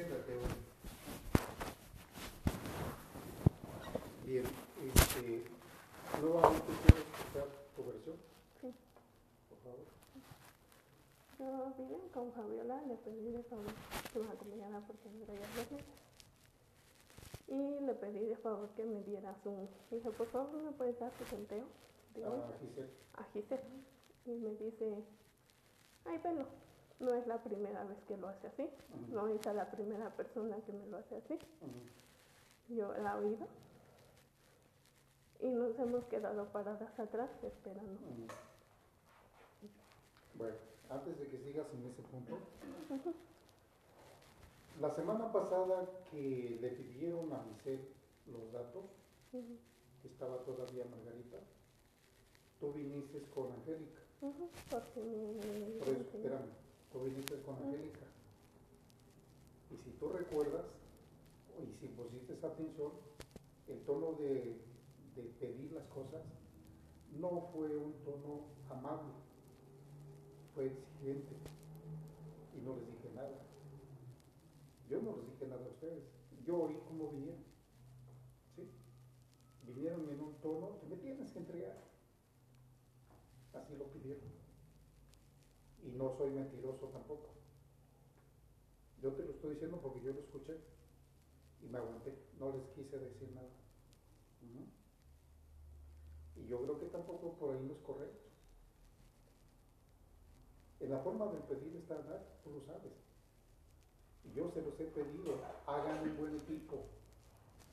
Güey. Bien, este, nuevamente quiero escuchar tu versión. Sí. Por favor. Yo vine con Fabiola, le pedí de favor que nos acompañara por señora y Y le pedí de favor que me diera su. Dije, por favor, ¿me puedes dar tu conteo? Ah, a Giselle. A Giselle. Y me dice, ay, pelo no es la primera vez que lo hace así. No es la primera persona que me lo hace así. Yo la he oído. Y nos hemos quedado paradas atrás esperando. Bueno, antes de que sigas en ese punto, la semana pasada que le pidieron a Giselle los datos, que estaba todavía Margarita, tú viniste con Angélica. Porque me... Por eso, espérame, tú viniste con Angélica. Y si tú recuerdas, y si pusiste atención, el tono de, de pedir las cosas no fue un tono amable, fue exigente. Y no les dije nada. Yo no les dije nada a ustedes. Yo oí cómo vinieron. ¿Sí? Vinieron en un tono que me tienes que entregar. Así lo pidieron. Y no soy mentiroso tampoco. Yo te lo estoy diciendo porque yo lo escuché y me aguanté, no les quise decir nada. Y yo creo que tampoco por ahí no es correcto. En la forma de pedir está dar, tú lo sabes. Y yo se los he pedido, hagan un buen equipo.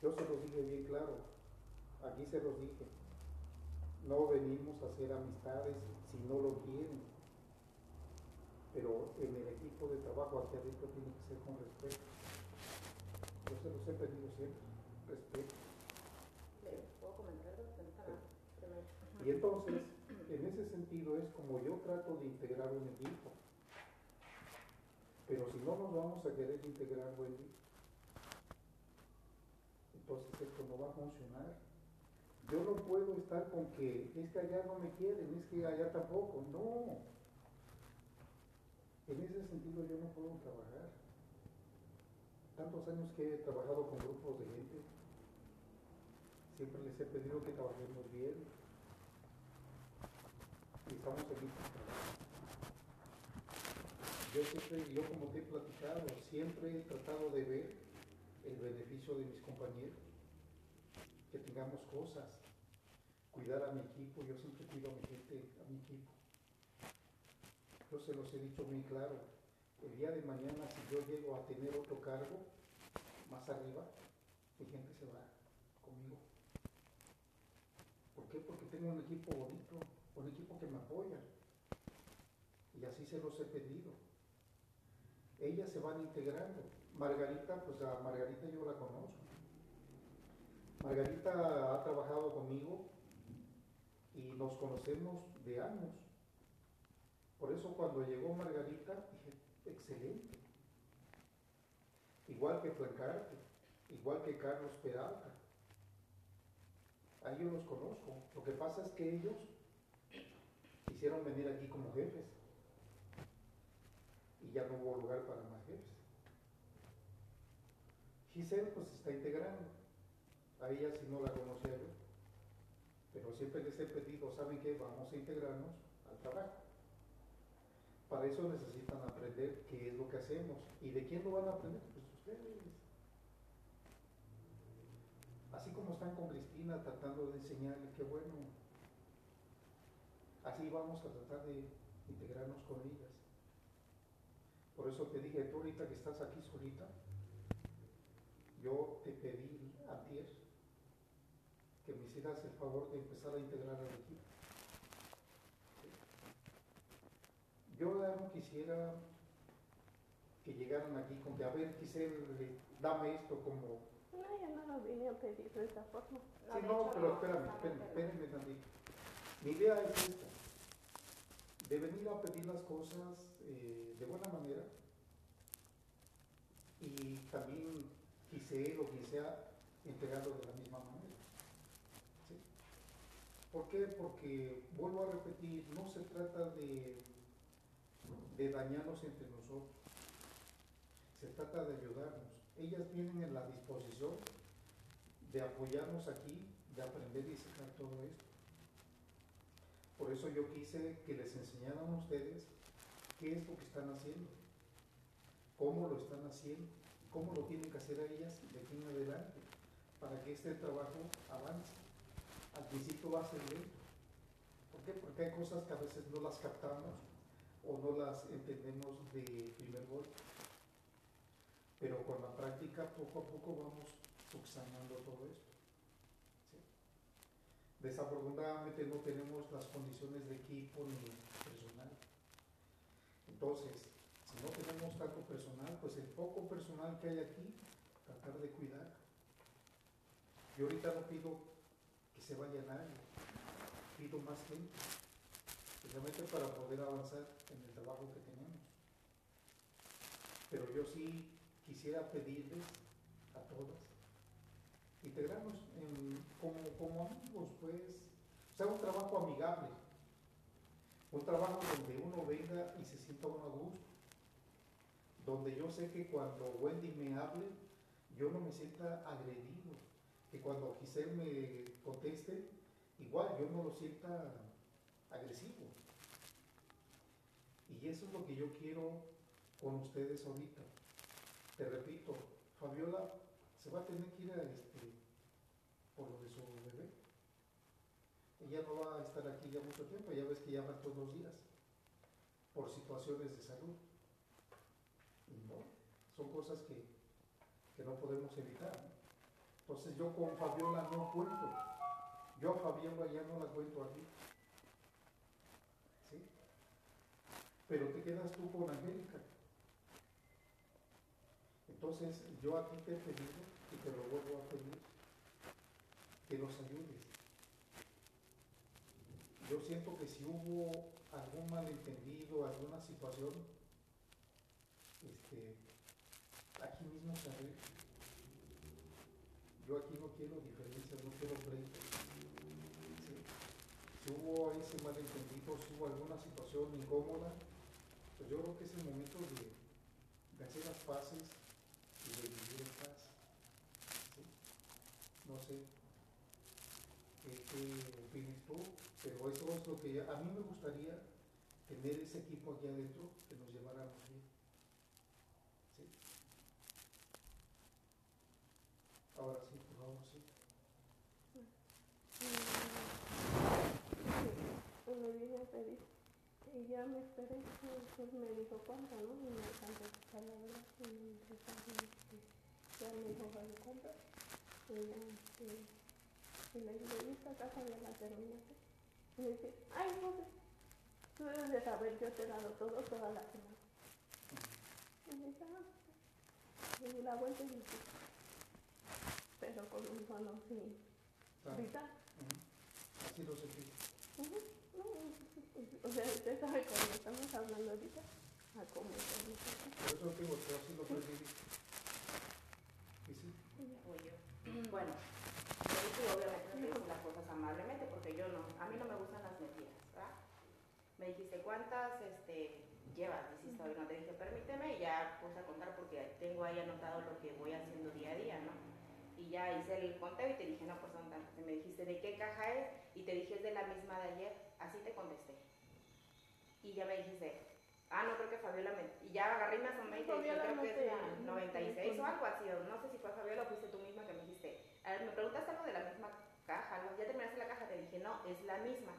Yo se los dije bien claro, aquí se los dije. No venimos a hacer amistades si no lo quieren pero en el equipo de trabajo aquí adentro tiene que ser con respeto. Yo se los he pedido siempre, respeto. ¿Le puedo comentar. Y entonces, en ese sentido es como yo trato de integrar un equipo. Pero si no nos vamos a querer integrar, Wendy, entonces esto no va a funcionar. Yo no puedo estar con que es que allá no me quieren, es que allá tampoco. No. En ese sentido yo no puedo trabajar. Tantos años que he trabajado con grupos de gente, siempre les he pedido que trabajemos bien. Y estamos aquí. Yo siempre, yo como te he platicado, siempre he tratado de ver el beneficio de mis compañeros, que tengamos cosas, cuidar a mi equipo, yo siempre cuido a mi gente, a mi equipo. Yo se los he dicho muy claro. El día de mañana, si yo llego a tener otro cargo más arriba, mi gente se va conmigo. ¿Por qué? Porque tengo un equipo bonito, un equipo que me apoya. Y así se los he pedido. Ellas se van integrando. Margarita, pues a Margarita yo la conozco. Margarita ha trabajado conmigo y nos conocemos de años. Por eso cuando llegó Margarita dije, excelente. Igual que Flancarte, igual que Carlos Peralta. A ellos los conozco. Lo que pasa es que ellos quisieron venir aquí como jefes. Y ya no hubo lugar para más jefes. Giselle pues está integrando. A ella sí no la conocía yo. Pero siempre les he pedido, ¿saben qué? Vamos a integrarnos al trabajo. Para eso necesitan aprender qué es lo que hacemos. ¿Y de quién lo van a aprender? Pues ustedes. Así como están con Cristina tratando de enseñarle qué bueno. Así vamos a tratar de integrarnos con ellas. Por eso te dije, tú ahorita que estás aquí solita, yo te pedí a ti que me hicieras el favor de empezar a integrar al equipo. Yo ya no quisiera que llegaran aquí con que, a ver, quisiera, dame esto como... No, yo no lo vine a pedir de esa forma. Sí, no, hecho, pero espérame, espérame, espérame tantito. Mi idea es esta, de venir a pedir las cosas eh, de buena manera y también quise o quien sea entregarlo de la misma manera. ¿sí? ¿Por qué? Porque, vuelvo a repetir, no se trata de, de dañarnos entre nosotros, se trata de ayudarnos. Ellas vienen en la disposición de apoyarnos aquí, de aprender y sacar todo esto. Por eso yo quise que les enseñaran a ustedes qué es lo que están haciendo, cómo lo están haciendo, cómo lo tienen que hacer a ellas de aquí en adelante, para que este trabajo avance. Al principio va a ser lento. ¿Por qué? Porque hay cosas que a veces no las captamos o no las entendemos de primer golpe. Pero con la práctica poco a poco vamos subsanando todo esto. Desafortunadamente no tenemos las condiciones de equipo ni personal. Entonces, si no tenemos tanto personal, pues el poco personal que hay aquí, tratar de cuidar. Yo ahorita no pido que se vaya nadie, pido más gente, para poder avanzar en el trabajo que tenemos. Pero yo sí quisiera pedirles a todas, integrarnos en, como, amigos, pues, sea, un trabajo amigable, un trabajo donde uno venga y se sienta uno a gusto, donde yo sé que cuando Wendy me hable, yo no me sienta agredido, que cuando Giselle me conteste, igual yo no lo sienta agresivo. Y eso es lo que yo quiero con ustedes ahorita. Te repito, Fabiola se va a tener que ir a este, por lo de su bebé. Ella no va a estar aquí ya mucho tiempo, ya ves que llama todos los días, por situaciones de salud. Son cosas que, que no podemos evitar. Entonces yo con Fabiola no cuento. Yo a Fabiola ya no la cuento aquí. ¿Sí? Pero te quedas tú con Angélica. Entonces yo a ti te he pedido y te lo vuelvo a pedir que nos ayudes. Yo siento que si hubo algún malentendido, alguna situación, este, aquí mismo se arregla. Yo aquí no quiero diferencias, no quiero pleitos. Si hubo ese malentendido, si hubo alguna situación incómoda, pues yo creo que es el momento de, hacer las paces y de vivir en paz. No sé qué, opinas tú, pero eso es lo que a mí me gustaría tener ese equipo aquí adentro que nos lleváramos bien. ¿sí? Ahora sí, por favor, sí. A pedir. Y ya me esperé. Después me dijo cuánto, ¿no? Y me alcanzó a verdad. Y me dijo, ya me dijo, ¿vale cuánto? Y ya, este, y le digo, ¿y esta casa ya la terminaste? Y me dice, ay, no sé. Tú debes de saber, yo te he dado todo toda la semana. Y me dice, ah, y di la vuelta y me fui. Pero con un tono así. Ujú. Así lo sentí. Ujú, no, O sea, usted sabe cuando estamos hablando ahorita, a cómo estamos. Por eso te digo que así lo percibí. Y sí, Voy yo. Bueno, yo sí, obviamente no te las cosas amablemente porque yo no, a mí no me gustan las mentiras, ¿verdad? Me dijiste cuántas este, llevas, dijiste, "Oye, no te dije permíteme y ya puse a contar porque tengo ahí anotado lo que voy haciendo día a día, ¿no? Y ya hice el conteo y te dije, no, pues son tantas. Y me dijiste, ¿de qué caja es? Y te dije, es de la misma de ayer. Así te contesté. Y ya me dijiste, ah, no creo que Fabiola me... Y ya agarré y me asomé y te dije, creo no que es te- la no te 96 o algo así. No sé si fue Fabiola o fuiste tú misma que me dijiste, a ver, me preguntaste algo de la misma caja, algo, ya terminaste la caja, te dije, no, es la misma.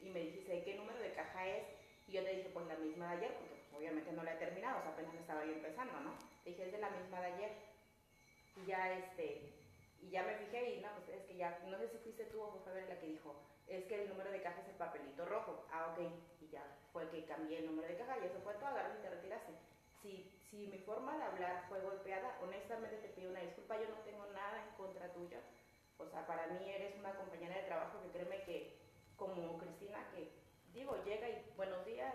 Y me dijiste, ¿de qué número de caja es? Y yo te dije, pues la misma de ayer, porque pues, obviamente no la he terminado, o sea, apenas la estaba yo empezando, ¿no? Te dije, es de la misma de ayer. Y ya, este, y ya me fijé y no, pues es que ya, no sé si fuiste tú o fue Fabiola la que dijo, es que el número de caja es el papelito rojo. Ah, ok. Y ya fue que cambié el número de caja y eso fue todo, agarraste y te retiraste. Si, si mi forma de hablar fue golpeada, honestamente te pido una disculpa, yo no tengo nada en contra tuya. O sea, para mí eres una compañera de trabajo que créeme que, como Cristina, que digo, llega y buenos días,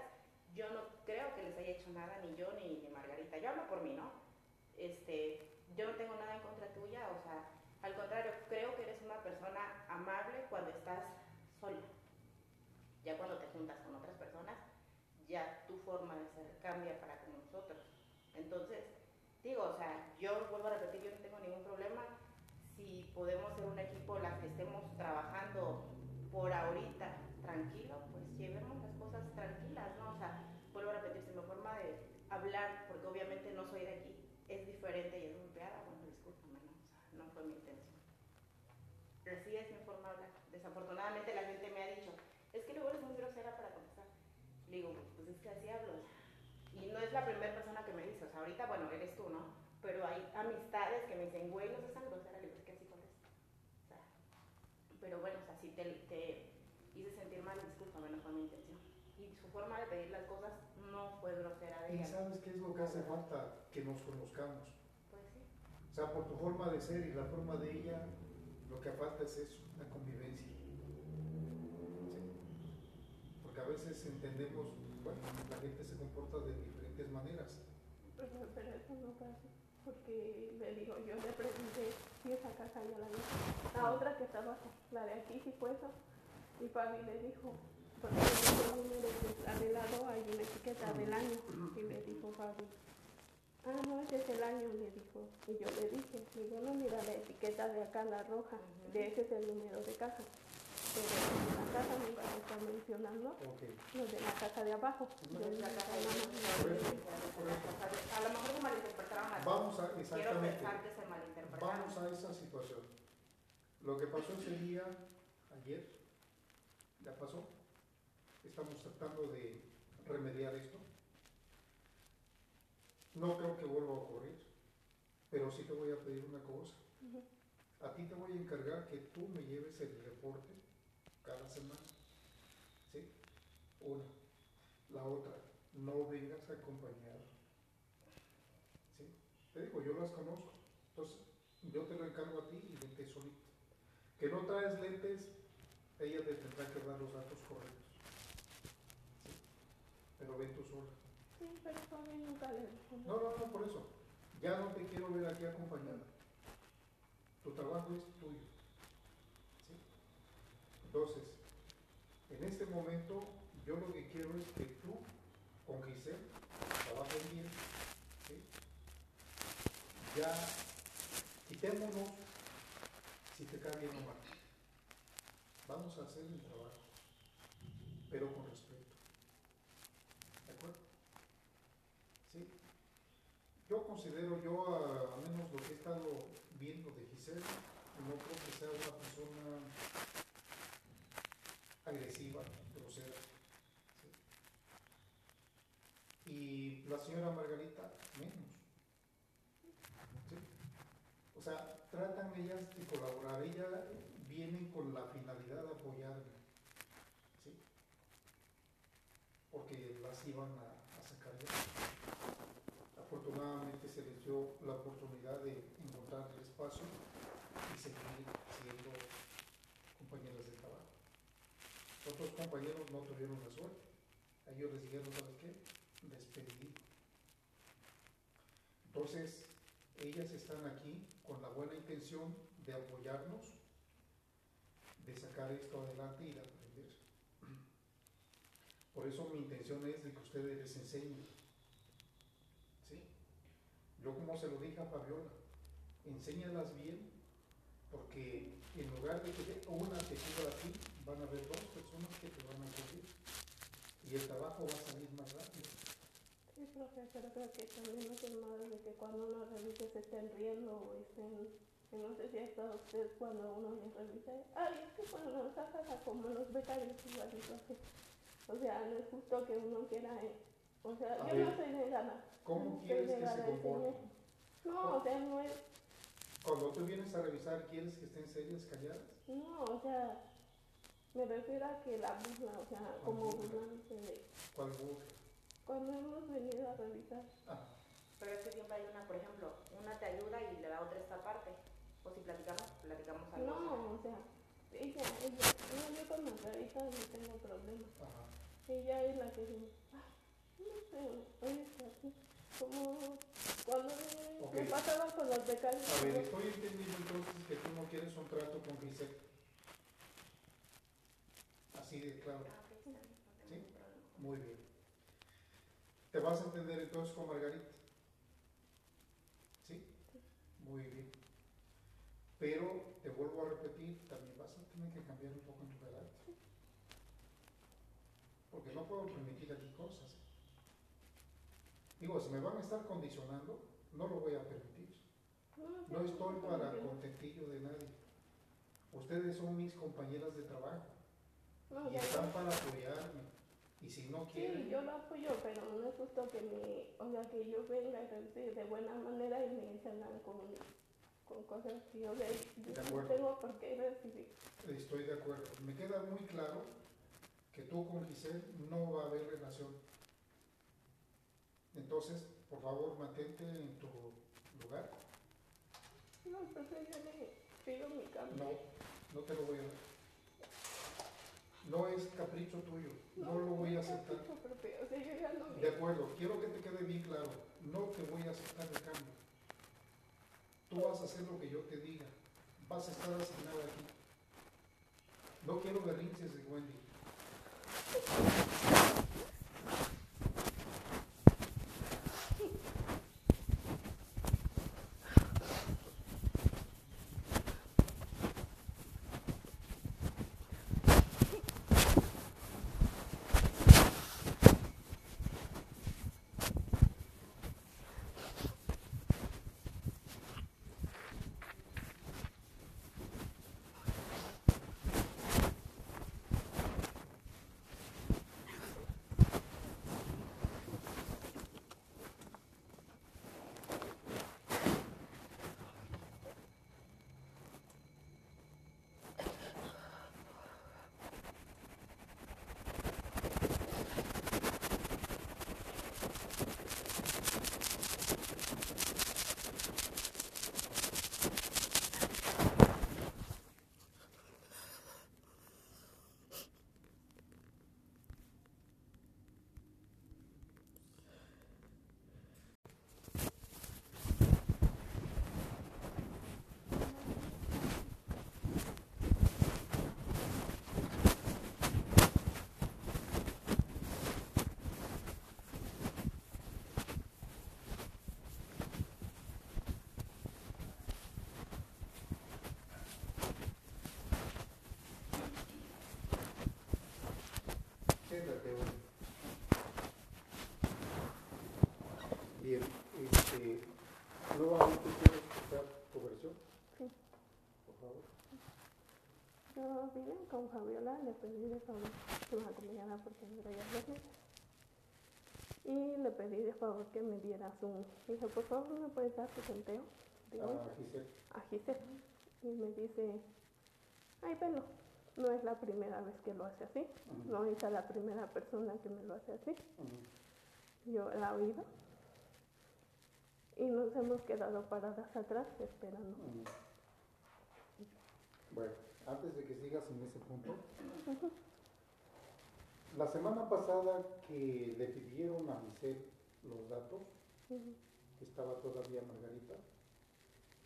yo no creo que les haya hecho nada, ni yo ni, ni Margarita. Yo hablo por mí, ¿no? Este, yo no tengo nada en contra tuya, o sea, al contrario, creo que eres una persona amable cuando estás sola. Ya cuando te juntas con otras personas, ya tu forma de ser cambia para con nosotros. Entonces, digo, o sea, yo vuelvo a repetir, yo no tengo ningún problema. Si podemos ser un equipo las que estemos trabajando por ahorita tranquilo, pues llevemos las cosas tranquilas, ¿no? O sea, vuelvo a repetir, si fue mi intención. Así es mi forma de hablar. Desafortunadamente la gente me ha dicho, es que luego eres muy grosera para contestar. Le digo, pues es que así hablo. Y no es la primera persona que me dice, o sea, ahorita, bueno, eres tú, ¿no? Pero hay amistades que me dicen, güey, no seas tan grosera, le digo, que así contesto. O sea, pero bueno, o sea, si te, te hice sentir mal, discúlpame, no fue mi intención. Y su forma de pedir las cosas no fue grosera de ¿Y ella. sabes qué es lo que hace falta? Que nos conozcamos. Pues sí. O sea, por tu forma de ser y la forma de ella, lo que falta es eso, la convivencia. ¿Sí? Porque a veces entendemos, bueno, la gente se comporta de diferentes maneras. Pero, pero eso no fue así, porque le digo, yo le pregunté si esa casa yo la vi. La otra que estaba, la de aquí, sí fue eso. Y Fabi le dijo, porque dijo el número de, de lado hay una etiqueta del año. Y le dijo Fabi, ah, no, ese es el año, le dijo. Y yo le dije, le digo, no, mira la etiqueta de acá, la roja, de ese es el número de casa. La casa me iban a estar mencionando Ok. los de la casa de abajo. No, de La casa de A lo mejor se malinterpretaron así. Vamos a, Quiero exactamente, pensar que se malinterpretaron. vamos a esa situación. Lo que pasó ese día, ayer, ya pasó. Estamos tratando de remediar esto. No creo que vuelva a ocurrir, pero sí te voy a pedir una cosa. A ti te voy a encargar que tú me lleves el reporte cada semana. ¿Sí? Una. La otra, no vengas acompañado. ¿Sí? Te digo, yo las conozco. Entonces, yo te lo encargo a ti y vete solito. Que no traes lentes, ella te tendrá que dar los datos correctos. ¿Sí? Pero ven tú sola. Sí, pero Fabi nunca le. No, no, no, por eso. Ya no te quiero ver aquí acompañada. Tu trabajo es tuyo. Entonces, en este momento, yo lo que quiero es que tú, con Giselle, trabajen bien. ¿sí? Ya, quitémonos, si te cae bien o mal. Vamos a hacer el trabajo, pero con respeto. ¿De acuerdo? ¿Sí? Yo considero, yo a menos lo que he estado viendo de Giselle, no creo que sea una persona agresiva, grosera. Y la señora Margarita, menos. O sea, tratan ellas de colaborar, ellas vienen con la finalidad de apoyarme. ¿sí? Porque las iban a, a sacar ya afortunadamente se les dio la oportunidad de encontrar el espacio y seguir siendo compañeros de trabajo. Otros compañeros no tuvieron la suerte. Ellos les dijeron, ¿sabes qué? Despedido. Entonces, ellas están aquí con la buena intención de apoyarnos, de sacar esto adelante y de aprender. Por eso mi intención es de que ustedes les enseñen. ¿Sí? Yo como se lo dije a Fabiola, enséñalas bien, porque en lugar de que una te a ti, van a haber dos que te van a cubrir. Y el trabajo va a salir más rápido. Sí, profe, pero creo que también no es malo de que cuando uno revise se estén riendo o estén, que no sé si ha estado usted cuando uno les revisa, ay, es que cuando nos sacas a como los becarios igualito así. O sea, no es justo que uno quiera, eh, o sea, A yo ver, no soy negada. ¿Cómo no soy quieres que se comporten? No, o sea, no es, Cuando tú vienes a revisar, ¿quieres que estén serias, calladas? no, o sea, me refiero a que la burla, o sea, como burla? burlándose de, ¿Cuál burla? cuando hemos venido a revisar. Ah, Pero es que siempre hay una, por ejemplo, una te ayuda y la otra esta parte. O si platicamos, platicamos algo. No, o sea, ella, ella, no, yo con Margarita no tengo problema. ajá. Ella es la que dice, "Ah, no sé, oye, así, como cuando me- Ok. me pasaba con los becarios. A ver, estoy entendiendo entonces que tú no quieres un trato con Giselle. Así de claro. ¿Sí? Muy bien. ¿Te vas a entender entonces con Margarita? ¿Sí? Muy bien. Pero te vuelvo a repetir, también vas a tener que cambiar un poco en tu carácter. Porque no puedo permitir aquí cosas. Digo, si me van a estar condicionando, no lo voy a permitir. No estoy para contentillo de nadie. Ustedes son mis compañeras de trabajo No, y están no. para apoyarme. Y si no quieren, Sí, yo lo apoyo, pero no es justo que me, o sea, que yo venga de buena manera y me salgan con, con cosas que yo de, yo De no tengo por qué recibir. estoy de acuerdo. Me queda muy claro que tú con Giselle no va a haber relación. Entonces, por favor, mantente en tu lugar. No, entonces yo le pido mi cambio. No, no te lo voy a dar. No es capricho tuyo, no lo voy a aceptar. capricho propio, o sea, yo ya no De acuerdo, quiero que te quede bien claro, no te voy a aceptar el cambio. Tú vas a hacer lo que yo te diga, vas a estar asignada aquí. No quiero berrinches de Wendy. Wendy. Bien, este, nuevamente quiero escuchar tu versión, Sí. por favor. Yo vine con Fabiola, le pedí de favor que me acompañara porque me traía. Y le pedí de favor que me diera su... Dije, por favor, ¿me puedes dar tu conteo? Digo, Ah, Giselle, a Giselle. Y me dice, ay, bueno, no es la primera vez que lo hace así. No es a la primera persona que me lo hace así. Yo la he oído. Y nos hemos quedado paradas atrás esperando. Bueno, antes de que sigas en ese punto, la semana pasada que le pidieron a Giselle los datos, que estaba todavía Margarita,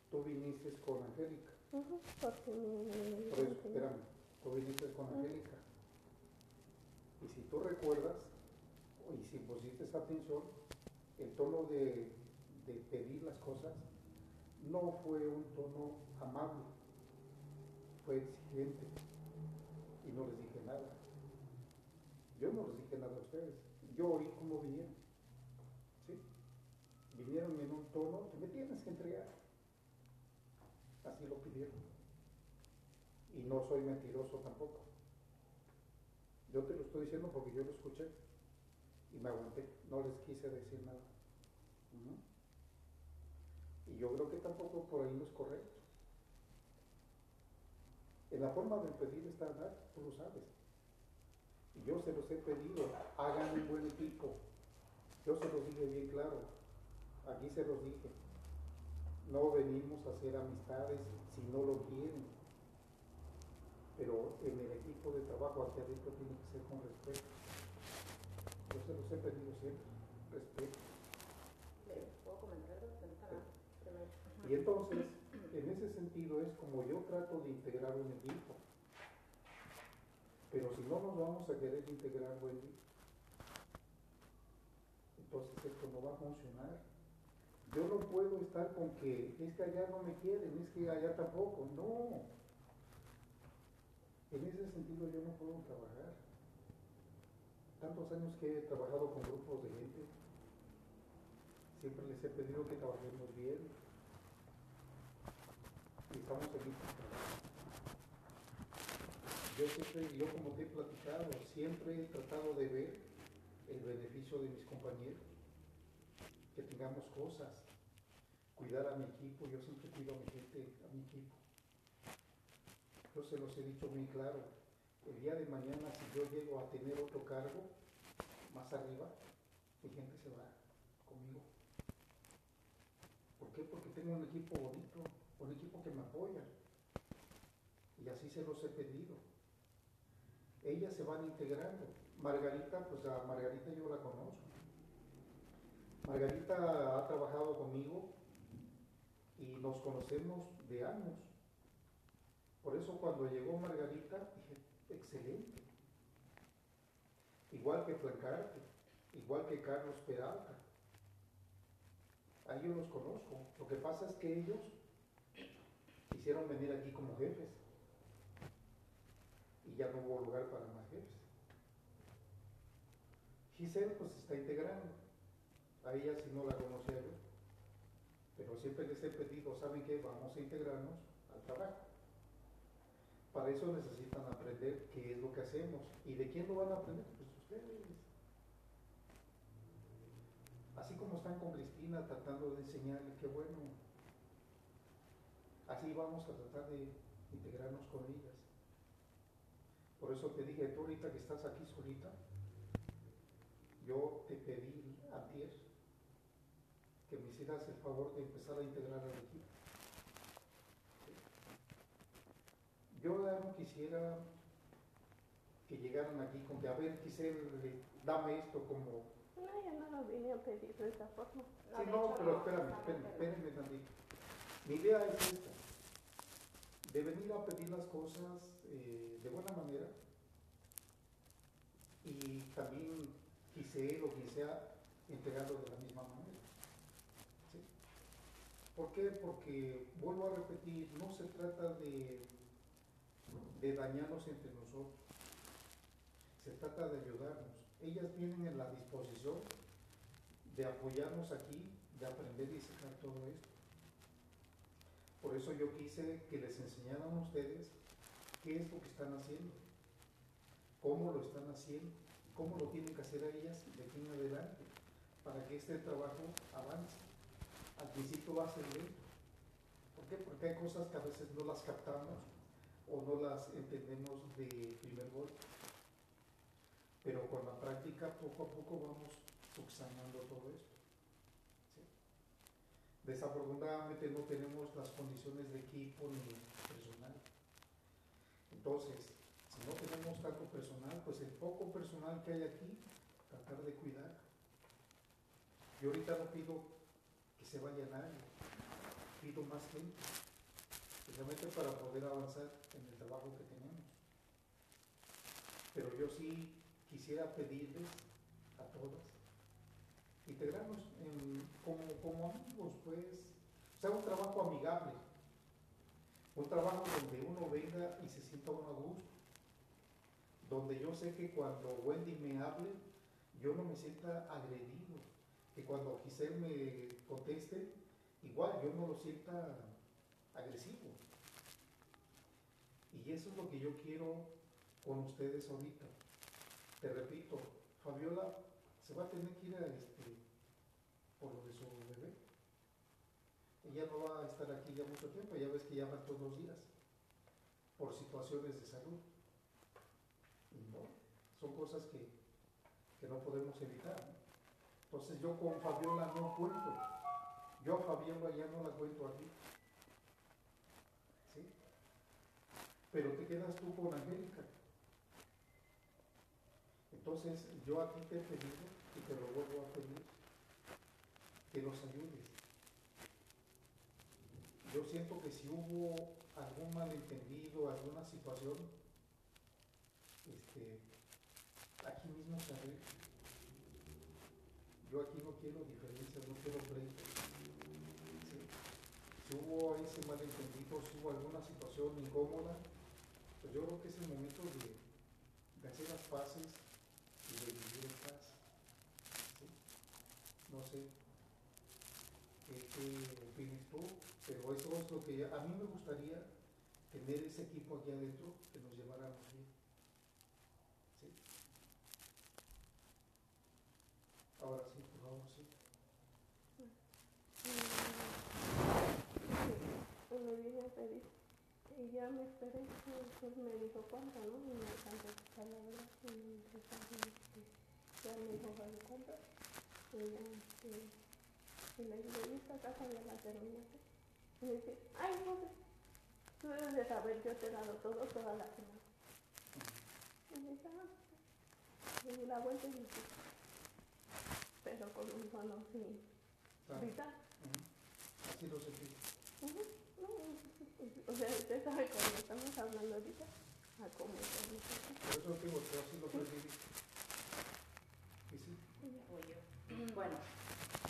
tú viniste con Angélica. Porque me... Por eso, espérame, tú viniste con Angélica. Y si tú recuerdas, y si pusiste atención, el tono de, de pedir las cosas no fue un tono amable, fue exigente. Y no les dije nada. Yo no les dije nada a ustedes. Yo oí cómo vinieron. ¿Sí? Vinieron en un tono que me tienes que entregar. Así lo pidieron. No soy mentiroso tampoco. Yo te lo estoy diciendo porque yo lo escuché y me aguanté, no les quise decir nada. Y yo creo que tampoco por ahí no es correcto. En la forma de pedir está dar, tú lo sabes. Y yo se los he pedido, hagan un buen equipo. Yo se los dije bien claro, aquí se los dije. No venimos a hacer amistades si no lo quieren. Pero en el equipo de trabajo aquí adentro tiene que ser con respeto. Yo se los he pedido siempre, respeto. ¿Le puedo comentar. Y entonces, en ese sentido es como yo trato de integrar un equipo. Pero si no nos vamos a querer integrar, Wendy, entonces esto no va a funcionar. Yo no puedo estar con que es que allá no me quieren, es que allá tampoco. No. En ese sentido yo no puedo trabajar. Tantos años que he trabajado con grupos de gente, siempre les he pedido que trabajemos bien. y estamos felices. Yo siempre, yo como te he platicado, siempre he tratado de ver el beneficio de mis compañeros, que tengamos cosas, cuidar a mi equipo, yo siempre cuido a mi gente, a mi equipo. Yo se los he dicho muy claro, el día de mañana si yo llego a tener otro cargo más arriba, mi gente se va conmigo. ¿Por qué? Porque tengo un equipo bonito, un equipo que me apoya. Y así se los he pedido. Ellas se van integrando. Margarita, pues a Margarita yo la conozco. Margarita ha trabajado conmigo y nos conocemos de años. Por eso cuando llegó Margarita dije, excelente. Igual que Flancarte, igual que Carlos Peralta. A ellos los conozco. Lo que pasa es que ellos quisieron venir aquí como jefes y ya no hubo lugar para más jefes. Giselle pues está integrando. A ella si no la conocía yo. Pero siempre les he pedido, ¿saben qué? Vamos a integrarnos al trabajo. Para eso necesitan aprender qué es lo que hacemos. ¿Y de quién lo van a aprender? Pues ustedes. Así como están con Cristina tratando de enseñarle, qué bueno. Así vamos a tratar de integrarnos con ellas. Por eso te dije, tú ahorita que estás aquí solita, yo te pedí a ti que me hicieras el favor de empezar a integrar al equipo. Yo no quisiera que llegaran aquí con que, a ver, quisiera, dame esto como... No, yo no lo vine a pedir de esa forma. Sí, no, pero espérame, espérame, espérame tantito. Mi idea es esta, de venir a pedir las cosas eh, de buena manera y también quise o quien sea entregarlo de la misma manera. ¿sí? ¿Por qué? Porque, vuelvo a repetir, no se trata de, de dañarnos entre nosotros, se trata de ayudarnos. Ellas vienen en la disposición de apoyarnos aquí, de aprender y sacar todo esto. Por eso yo quise que les enseñaran a ustedes qué es lo que están haciendo, cómo lo están haciendo, cómo lo tienen que hacer ellas de aquí en adelante, para que este trabajo avance. Al principio va a ser lento. ¿Por qué? Porque hay cosas que a veces no las captamos o no las entendemos de primer golpe. Pero con la práctica poco a poco vamos subsanando todo esto. Desafortunadamente no tenemos las condiciones de equipo ni personal. Entonces, si no tenemos tanto personal, pues el poco personal que hay aquí, tratar de cuidar. Yo ahorita no pido que se vaya nadie, pido más gente, especialmente para poder avanzar en el trabajo que tenemos. Pero yo sí quisiera pedirles a todas integrarnos en, como, como amigos, pues, o sea, un trabajo amigable, un trabajo donde uno venga y se sienta uno a gusto, donde yo sé que cuando Wendy me hable, yo no me sienta agredido, que cuando Giselle me conteste, igual yo no lo sienta agresivo. Y eso es lo que yo quiero con ustedes ahorita. Te repito, Fabiola se va a tener que ir a este, por lo de su bebé. Ella no va a estar aquí ya mucho tiempo, ya ves que llaman todos los días, por situaciones de salud. No, son cosas que, que no podemos evitar. Entonces yo con Fabiola no cuento. Yo a Fabiola ya no la cuento aquí. ¿Sí? Pero te quedas tú con Angélica. Entonces yo a ti te he pedido y te lo vuelvo a pedir que nos ayudes. Yo siento que si hubo algún malentendido, alguna situación, este, aquí mismo se arregla. Yo aquí no quiero diferencias, no quiero pleitos. ¿sí? Si hubo ese malentendido, si hubo alguna situación incómoda, yo creo que es el momento de, hacer las paces y de vivir en paz. No sé qué, opines tú, pero eso es lo que a mí me gustaría tener ese equipo aquí adentro que nos lleváramos bien. ¿Sí? Ahora sí, por favor, sí. A. Y ya me esperé, pues me dijo cuánto, ¿no? Y me alcanzó a verdad. Y me dijo, ya me dijo, ¿vale cuánto? Y ya, este, y le dije, ¿y esta casa ya la terminaste? Y me dice, ay, José, tú debes de saber, yo te he dado todo toda la semana. Y me dice, ah, y di la vuelta y me fui. Pero con un tono Ah, vital. ujú. Así lo sentí. O sea, usted sabe cuando estamos hablando ahorita, a cómo estamos. Por eso te digo, yo así lo percibí. Y sí, Voy yo. Bueno,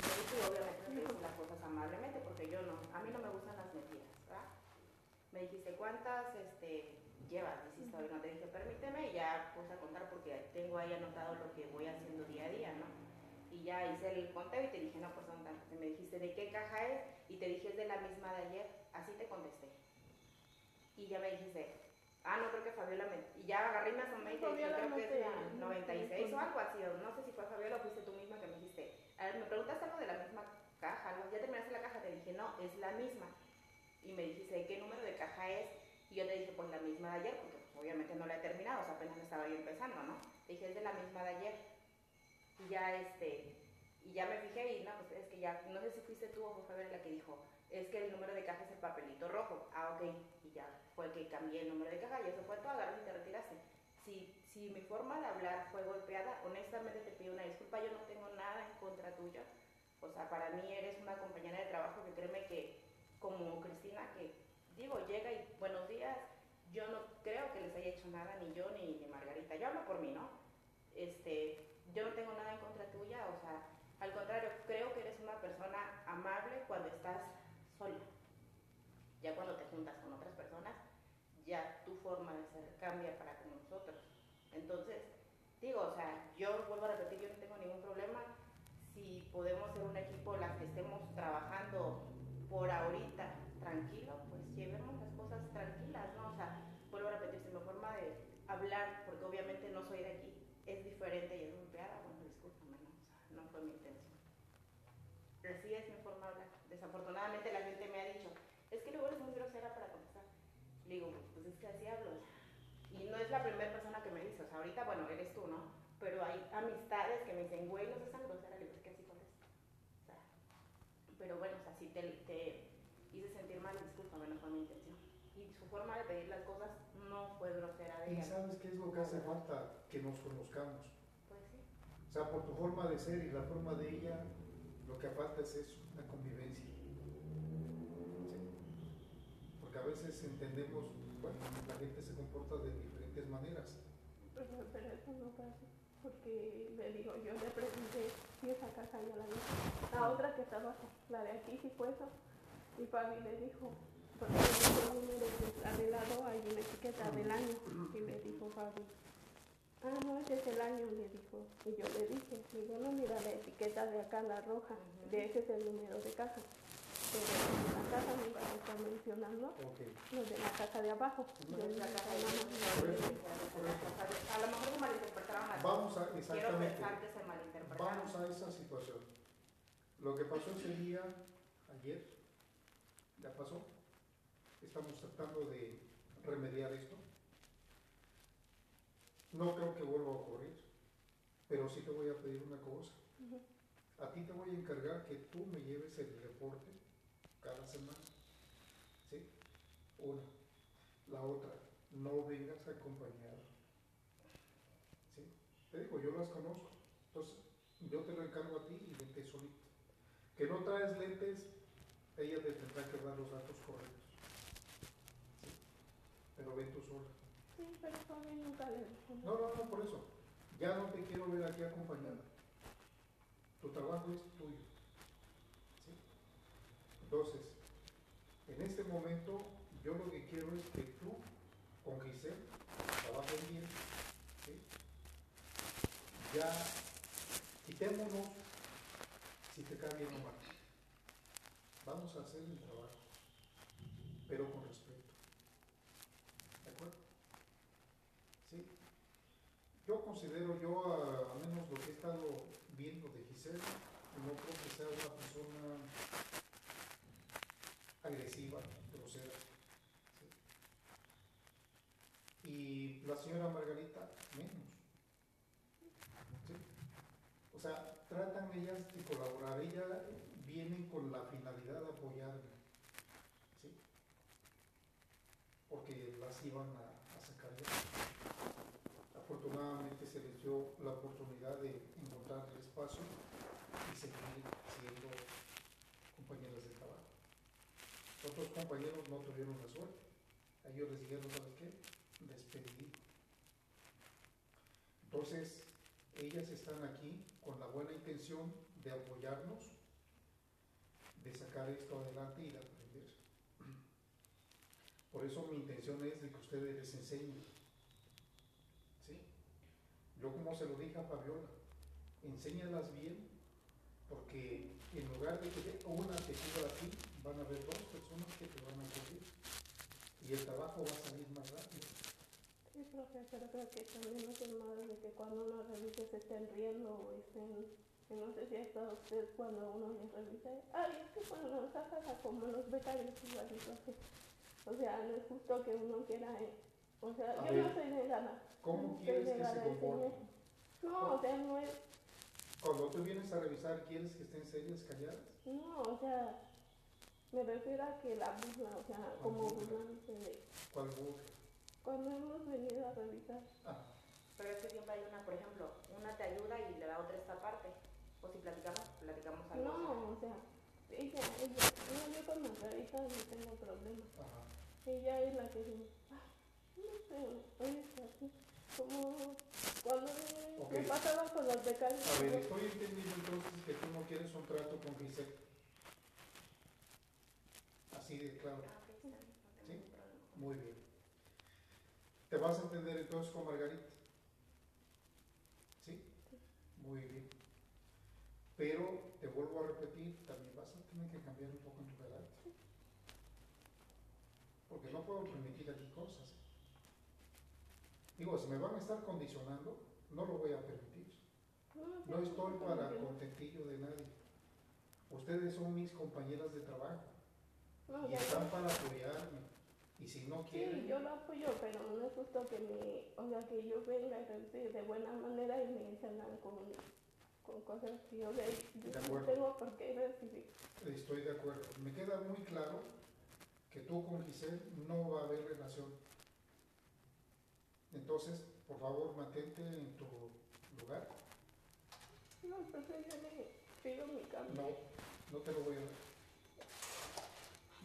yo sí, obviamente no hice las cosas amablemente porque yo no, a mí no me gustan las mentiras, ¿verdad? Me dijiste cuántas este, llevas, dijiste hoy, no te dije permíteme y ya puse a contar porque tengo ahí anotado lo que voy haciendo día a día, ¿no? Y ya hice el conteo y te dije, no, pues son tantas. Y me dijiste, ¿de qué caja es? Y te dije, es de la misma de ayer. Así te contesté. Y ya me dijiste, ah, no creo que Fabiola me... Y ya agarré y me asomé y te dije, creo no que es no te 96 o algo así. No sé si fue Fabiola o fuiste tú misma que me dijiste, a ver, me preguntaste algo de la misma caja, algo. Ya terminaste la caja, te dije, no, es la misma. Y me dijiste, ¿qué número de caja es? Y yo te dije, pues la misma de ayer, porque pues, obviamente no la he terminado, o sea, apenas estaba yo empezando, ¿no? Te dije, es de la misma de ayer. Y ya, este, y ya me fijé y no, pues es que ya, no sé si fuiste tú o fue Fabiola la que dijo, es que el número de caja es el papelito rojo. Ah, ok. Y ya fue que cambié el número de caja y eso fue todo, agarras y te retiraste. Si, si mi forma de hablar fue golpeada, honestamente te pido una disculpa, yo no tengo nada en contra tuya. O sea, para mí eres una compañera de trabajo que créeme que, como Cristina, que digo, llega y buenos días, yo no creo que les haya hecho nada, ni yo ni, ni Margarita. Yo hablo por mí, ¿no? Este, yo no tengo nada en contra tuya, o sea, al contrario, creo que eres una persona amable cuando estás sola. Ya cuando te juntas con otras personas, ya tu forma de ser cambia para con nosotros. Entonces, digo, o sea, yo vuelvo a repetir, yo no tengo ningún problema. Si podemos ser un equipo, las que estemos trabajando por ahorita tranquilo, pues llevemos las cosas tranquilas, ¿no? O sea, vuelvo a repetir, mi forma de hablar, porque obviamente no soy de aquí, es diferente y es golpeada, bueno, discúlpame, ¿no? O sea, no fue mi intención. Pero sí es mi forma de hablar. Desafortunadamente la gente me ha dicho, es que luego eres muy grosera para contestar. Le digo, pues es que así hablo. Y no es la primera persona que me dice, o sea, ahorita, bueno, eres tú, ¿no? Pero hay amistades que me dicen, güey, no seas tan grosera, le digo, es que así contesto. O sea, pero bueno, o sea, si te, te hice sentir mal, discúlpame, no fue mi intención. Y su forma de pedir las cosas no fue grosera de Y ella. sabes qué es lo que hace falta, que nos conozcamos. Pues sí. O sea, por tu forma de ser y la forma de ella, lo que falta es eso, la convivencia. ¿Sí? Porque a veces entendemos, bueno, la gente se comporta de diferentes maneras. Pero, pero eso no así, porque le digo, yo le pregunté si esa casa ya la vi. La otra que está abajo, la de aquí sí fue eso. Y Fabi le dijo, porque el número de lado, hay una etiqueta del año. Y le dijo Fabi, ah, no, ese es el año, le dijo. Y yo le dije, digo, no, mira la etiqueta de acá, la roja, Ujú. de ese es el número de casa. Pero en la casa nunca se está mencionando Ok. lo de la casa de abajo. No, Yo La le casa dije, de "Mamá, Por eso, por eso. A lo mejor se malinterpretaron las Vamos a, Quiero exactamente, pensar que se malinterpretaron. vamos a esa situación. Lo que pasó ese día, ayer, ya pasó. Estamos tratando de remediar esto. No creo que vuelva a ocurrir, pero sí te voy a pedir una cosa. A ti te voy a encargar que tú me lleves el reporte cada semana. ¿Sí? Una. La otra, no vengas acompañado. ¿Sí? Te digo, yo las conozco. Entonces, yo te lo encargo a ti y vente solito. Que no traes lentes, ella te tendrá que dar los datos correctos. ¿Sí? Pero ven tú sola. Sí, pero Fabi nunca le. No, no, no, por eso. Ya no te quiero ver aquí acompañada. Tu trabajo es tuyo. ¿Sí? Entonces, en este momento, yo lo que quiero es que tú, con Giselle, trabajen bien. ¿sí? Ya, quitémonos si te cae bien o mal. vamos a hacer el trabajo, pero con respeto. ¿De acuerdo? Sí. Yo considero, yo a, menos lo que he estado viendo de Giselle, no creo que sea una persona agresiva, grosera. Y la señora Margarita, menos. O sea, tratan ellas de colaborar, ellas vienen con la finalidad de apoyarme, ¿sí? Porque las iban a, a sacar ya. Afortunadamente se les dio la oportunidad de encontrar el espacio y seguir siendo compañeras de trabajo. Otros compañeros no tuvieron la suerte. Ellos les dijeron, ¿sabes qué? Despedido. Entonces, ellas están aquí con la buena intención de apoyarnos, de sacar esto adelante y de aprender. Por eso mi intención es de que ustedes les enseñen. Yo como se lo dije a Fabiola, enséñalas bien, porque en lugar de que una te cubra a ti, van a haber dos personas que te van a cubrir. Y el trabajo va a salir más rápido. Sí, profe, pero creo que también es normal de que cuando uno revise se estén riendo o estén, que no sé si ha estado usted cuando uno les revisa, ay, es que cuando nos sacan como los becarios igualito así. O sea, no es justo que uno quiera, eh, o sea, A yo ver, no soy negada. ¿Cómo no quieres que se comporten? No, o sea, no es, Cuando tú vienes a revisar, ¿quieres que estén serias, calladas? no, o sea, me refiero a que la burla, o sea, como burla? burlándose de, ¿Cuál burla? cuando hemos venido a revisar. Ah, Pero es que siempre hay una, por ejemplo, una te ayuda y la otra esta parte. O si platicamos, platicamos algo. No, o sea, ella, ella, no, yo con Margarita no tengo problema. ajá. Ella es la que dice, "Ay, no sé, ahorita así, como cuando me, Ok. me pasaba con los becarios. A ver, estoy entendiendo entonces que tú no quieres un trato con Giselle. Así de claro. Ah, ¿Sí? Muy bien. ¿Te vas a entender entonces con Margarita? ¿Sí? Muy bien. Pero te vuelvo a repetir, también vas a tener que cambiar un poco en tu carácter. Porque no puedo permitir aquí cosas. Digo, si me van a estar condicionando, no lo voy a permitir. No estoy para contentillo de nadie. Ustedes son mis compañeras de trabajo No, y están para apoyarme. Y si no quieren, Sí, yo lo apoyo, pero no es justo que me, o sea, que yo venga de buena manera y me salgan con, con cosas que yo, de, yo De no tengo por qué recibir. Estoy de acuerdo. Me queda muy claro que tú con Giselle no va a haber relación. Entonces, por favor, mantente en tu lugar. No, entonces yo le pido mi cambio. No, no te lo voy a dar.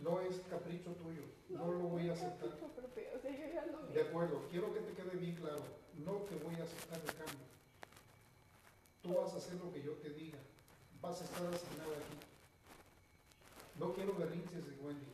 No es capricho tuyo. No lo voy a aceptar. capricho propio, O sea, yo ya no me... De acuerdo, quiero que te quede bien claro. No te voy a aceptar el cambio. Tú vas a hacer lo que yo te diga. Vas a estar asignada aquí. No quiero berrinches de Wendy.